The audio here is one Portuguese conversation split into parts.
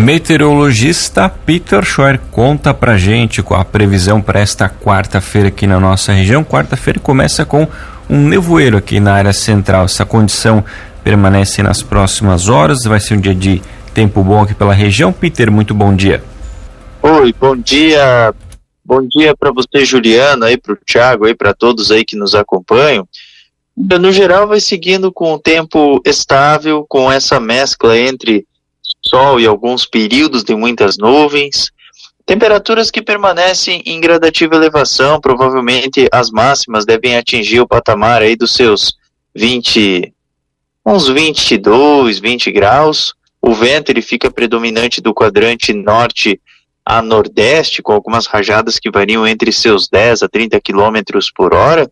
Meteorologista Peter Schor conta pra gente com a previsão para esta quarta-feira aqui na nossa região. Quarta-feira começa com um nevoeiro aqui na área central. Essa condição permanece nas próximas horas. Vai ser um dia de tempo bom aqui pela região. Peter, muito bom dia. Oi, bom dia. Bom dia para você, Juliano, aí para o Thiago, aí para todos aí que nos acompanham. No geral, vai seguindo com o tempo estável, com essa mescla entre sol e alguns períodos de muitas nuvens. Temperaturas que permanecem em gradativa elevação, provavelmente as máximas devem atingir o patamar aí dos seus 20, uns 22, 20 graus. O vento ele fica predominante do quadrante norte a nordeste, com algumas rajadas que variam entre seus 10 a 30 quilômetros por hora.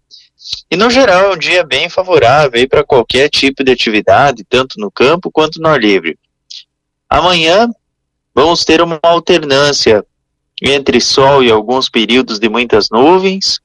E no geral é um dia bem favorável para qualquer tipo de atividade, tanto no campo quanto no ar livre. Amanhã vamos ter uma alternância entre sol e alguns períodos de muitas nuvens.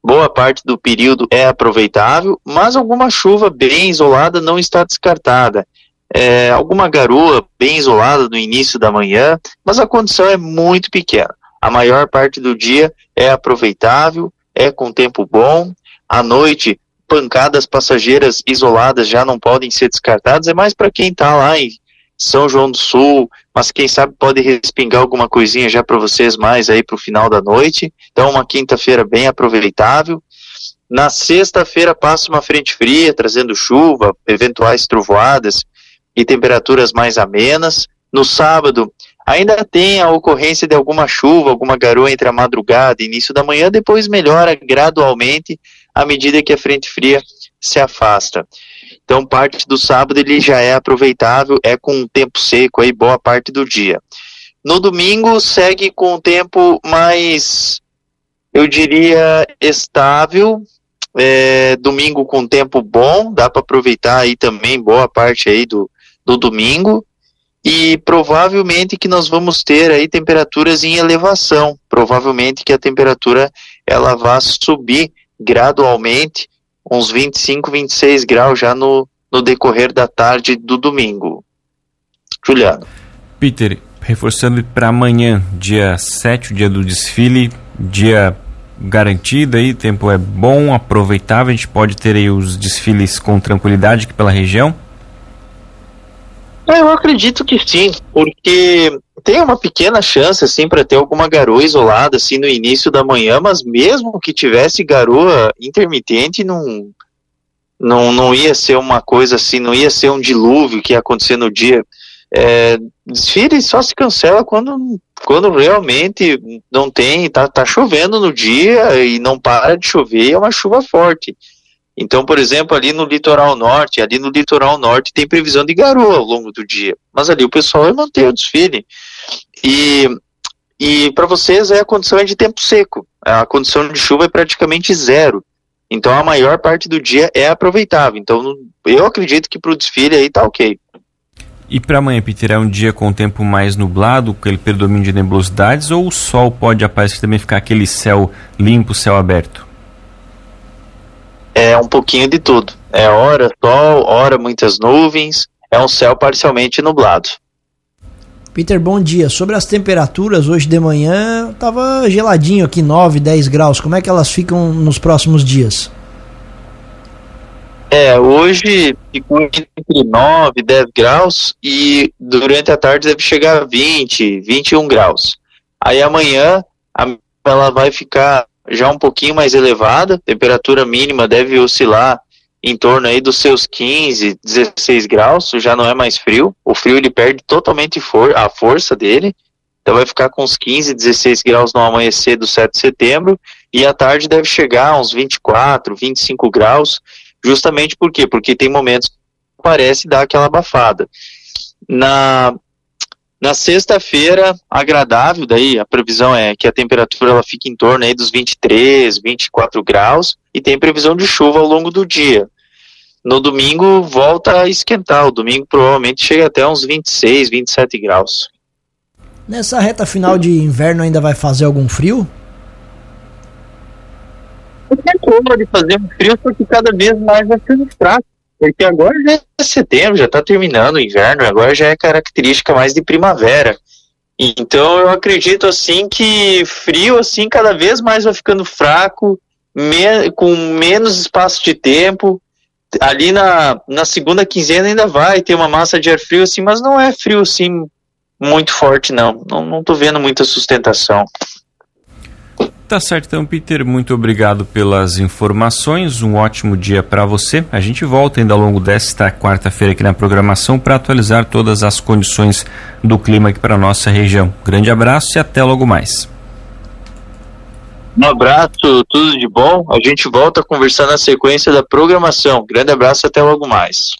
Boa parte do período é aproveitável, mas alguma chuva bem isolada não está descartada. É, alguma garoa bem isolada no início da manhã, mas a condição é muito pequena. A maior parte do dia é aproveitável, é com tempo bom. À noite, pancadas passageiras isoladas já não podem ser descartadas, é mais para quem está lá em são João do Sul, mas quem sabe pode respingar alguma coisinha já para vocês mais aí para o final da noite. Então, uma quinta-feira bem aproveitável. Na sexta-feira passa uma frente fria, trazendo chuva, eventuais trovoadas e temperaturas mais amenas. No sábado, ainda tem a ocorrência de alguma chuva, alguma garoa entre a madrugada e início da manhã, depois melhora gradualmente à medida que a frente fria se afasta. Então, parte do sábado ele já é aproveitável, é com tempo seco aí boa parte do dia. No domingo segue com o tempo mais, eu diria, estável. É, domingo com tempo bom, dá para aproveitar aí também boa parte aí do, do domingo. E provavelmente que nós vamos ter aí temperaturas em elevação. Provavelmente que a temperatura ela vai subir gradualmente uns 25, 26 graus já no, no decorrer da tarde do domingo. Juliano. Peter, reforçando para amanhã, dia 7, o dia do desfile, dia garantido aí, tempo é bom, aproveitável, a gente pode ter aí os desfiles com tranquilidade aqui pela região? Eu acredito que sim, porque tem uma pequena chance assim para ter alguma garoa isolada assim no início da manhã, mas mesmo que tivesse garoa intermitente, não não, não ia ser uma coisa assim, não ia ser um dilúvio que ia acontecer no dia. É, desfile só se cancela quando, quando realmente não tem, tá, tá chovendo no dia e não para de chover, é uma chuva forte. Então, por exemplo, ali no litoral norte, ali no litoral norte tem previsão de garoa ao longo do dia, mas ali o pessoal vai manter o desfile. E, e para vocês é a condição é de tempo seco, a condição de chuva é praticamente zero. Então a maior parte do dia é aproveitável. Então eu acredito que para o desfile aí tá ok. E para amanhã, Peter, é um dia com tempo mais nublado, com aquele predomínio de nebulosidades, ou o sol pode aparecer também ficar aquele céu limpo, céu aberto? É um pouquinho de tudo. É hora sol, hora muitas nuvens, é um céu parcialmente nublado. Peter, bom dia. Sobre as temperaturas, hoje de manhã estava geladinho aqui, 9, 10 graus. Como é que elas ficam nos próximos dias? É, hoje ficou entre 9 e 10 graus e durante a tarde deve chegar a 20, 21 graus. Aí amanhã a, ela vai ficar já um pouquinho mais elevada, temperatura mínima deve oscilar em torno aí dos seus 15, 16 graus, já não é mais frio. O frio ele perde totalmente for a força dele. Então vai ficar com uns 15, 16 graus no amanhecer do 7 de setembro e à tarde deve chegar a uns 24, 25 graus, justamente por quê? Porque tem momentos que parece dar aquela abafada. Na Na sexta-feira, agradável, daí a previsão é que a temperatura ela fique em torno aí dos 23, 24 graus e tem previsão de chuva ao longo do dia. No domingo volta a esquentar, o domingo provavelmente chega até uns 26, 27 graus. Nessa reta final de inverno ainda vai fazer algum frio? Não tem como de fazer um frio porque cada vez mais vai ficando fraco. Porque agora já é setembro, já está terminando o inverno, agora já é característica mais de primavera. Então eu acredito assim que frio assim cada vez mais vai ficando fraco, me, com menos espaço de tempo. Ali na, na segunda quinzena ainda vai ter uma massa de ar frio assim, mas não é frio assim muito forte não. Não, não vendo muita sustentação. Tá certo, então, Peter. Muito obrigado pelas informações. Um ótimo dia para você. A gente volta ainda ao longo desta quarta-feira aqui na programação para atualizar todas as condições do clima aqui para nossa região. Grande abraço e até logo mais. Um abraço, tudo de bom. A gente volta a conversar na sequência da programação. Grande abraço, até logo mais.